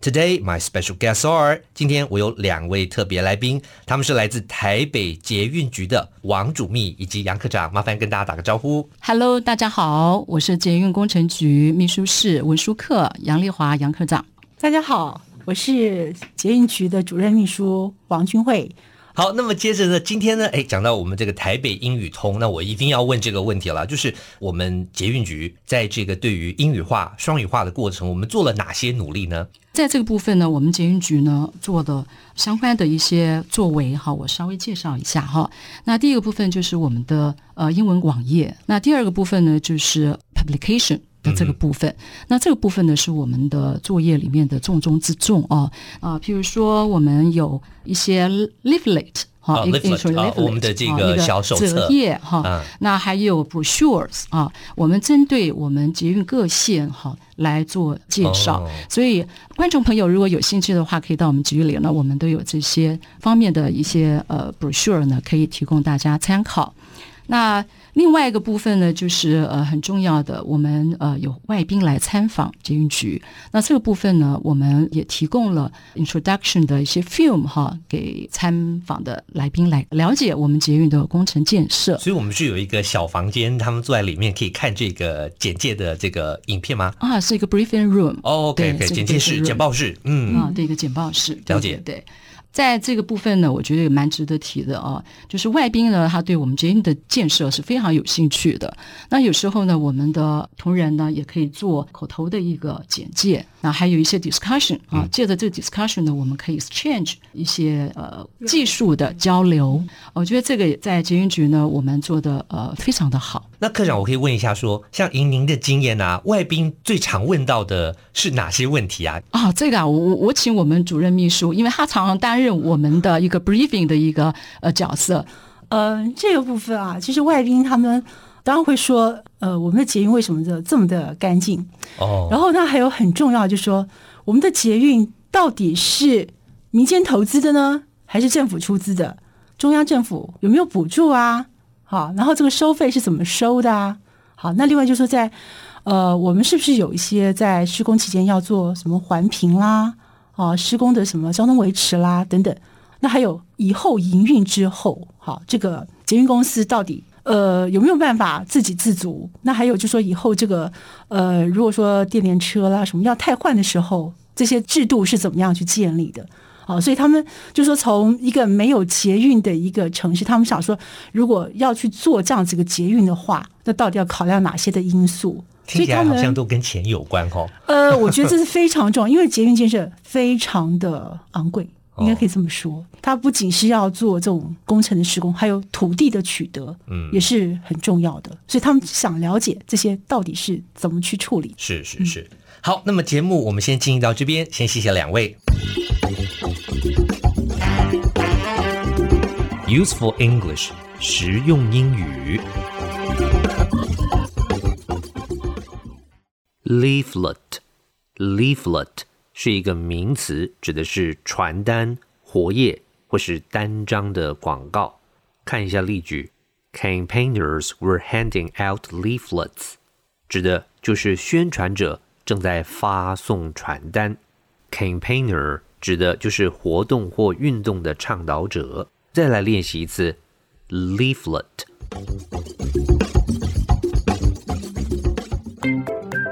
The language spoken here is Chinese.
Today, my special guests are. 今天我有两位特别来宾，他们是来自台北捷运局的王主秘以及杨科长，麻烦跟大家打个招呼。Hello，大家好，我是捷运工程局秘书室文书课杨丽华杨科长。大家好，我是捷运局的主任秘书王君慧。好，那么接着呢，今天呢，哎，讲到我们这个台北英语通，那我一定要问这个问题了，就是我们捷运局在这个对于英语化、双语化的过程，我们做了哪些努力呢？在这个部分呢，我们捷运局呢做的相关的一些作为，哈，我稍微介绍一下哈。那第一个部分就是我们的呃英文网页，那第二个部分呢就是 publication。这个部分，那这个部分呢是我们的作业里面的重中之重哦。啊，譬如说我们有一些 leaflet 哈、哦，一个 leaflet 我们的这个小手册哈，那还有 brochures 啊，我们针对我们捷运各线哈、哦、来做介绍。哦、所以观众朋友如果有兴趣的话，可以到我们局里呢，我们都有这些方面的一些呃 brochure 呢，可以提供大家参考。那另外一个部分呢，就是呃很重要的，我们呃有外宾来参访捷运局。那这个部分呢，我们也提供了 introduction 的一些 film 哈，给参访的来宾来了解我们捷运的工程建设。所以，我们是有一个小房间，他们坐在里面可以看这个简介的这个影片吗？啊，是一个 briefing room。哦，OK，OK，简介室、简报室。嗯，啊，对，一个简报室。了解，对。在这个部分呢，我觉得也蛮值得提的啊，就是外宾呢，他对我们捷运的建设是非常有兴趣的。那有时候呢，我们的同仁呢，也可以做口头的一个简介。那还有一些 discussion 啊，借着这个 discussion 呢，我们可以 exchange 一些呃技术的交流。我觉得这个在捷运局呢，我们做的呃非常的好。那科长，我可以问一下说，说像以您的经验啊，外宾最常问到的是哪些问题啊？啊，这个啊，我我请我们主任秘书，因为他常常担任。我们的一个 briefing 的一个呃角色，呃，这个部分啊，其实外宾他们当然会说，呃，我们的捷运为什么这这么的干净？哦，然后那，还有很重要就是说，我们的捷运到底是民间投资的呢，还是政府出资的？中央政府有没有补助啊？好，然后这个收费是怎么收的啊？好，那另外就是说在，在呃，我们是不是有一些在施工期间要做什么环评啦？啊，施工的什么交通维持啦等等，那还有以后营运之后，好，这个捷运公司到底呃有没有办法自给自足？那还有就说以后这个呃，如果说电联车啦什么要汰换的时候，这些制度是怎么样去建立的？好，所以他们就说从一个没有捷运的一个城市，他们想说如果要去做这样子一个捷运的话，那到底要考量哪些的因素？听起来好像都跟钱有关哦。呃，我觉得这是非常重要，因为捷运建设非常的昂贵，应该可以这么说。它不仅是要做这种工程的施工，还有土地的取得，嗯，也是很重要的。所以他们想了解这些到底是怎么去处理。是是是。嗯、好，那么节目我们先进行到这边，先谢谢两位。Useful English，实用英语。Leaflet，leaflet 是一个名词，指的是传单、活页或是单张的广告。看一下例句：Campaigners were handing out leaflets，指的就是宣传者正在发送传单。Campaigner 指的就是活动或运动的倡导者。再来练习一次：leaflet。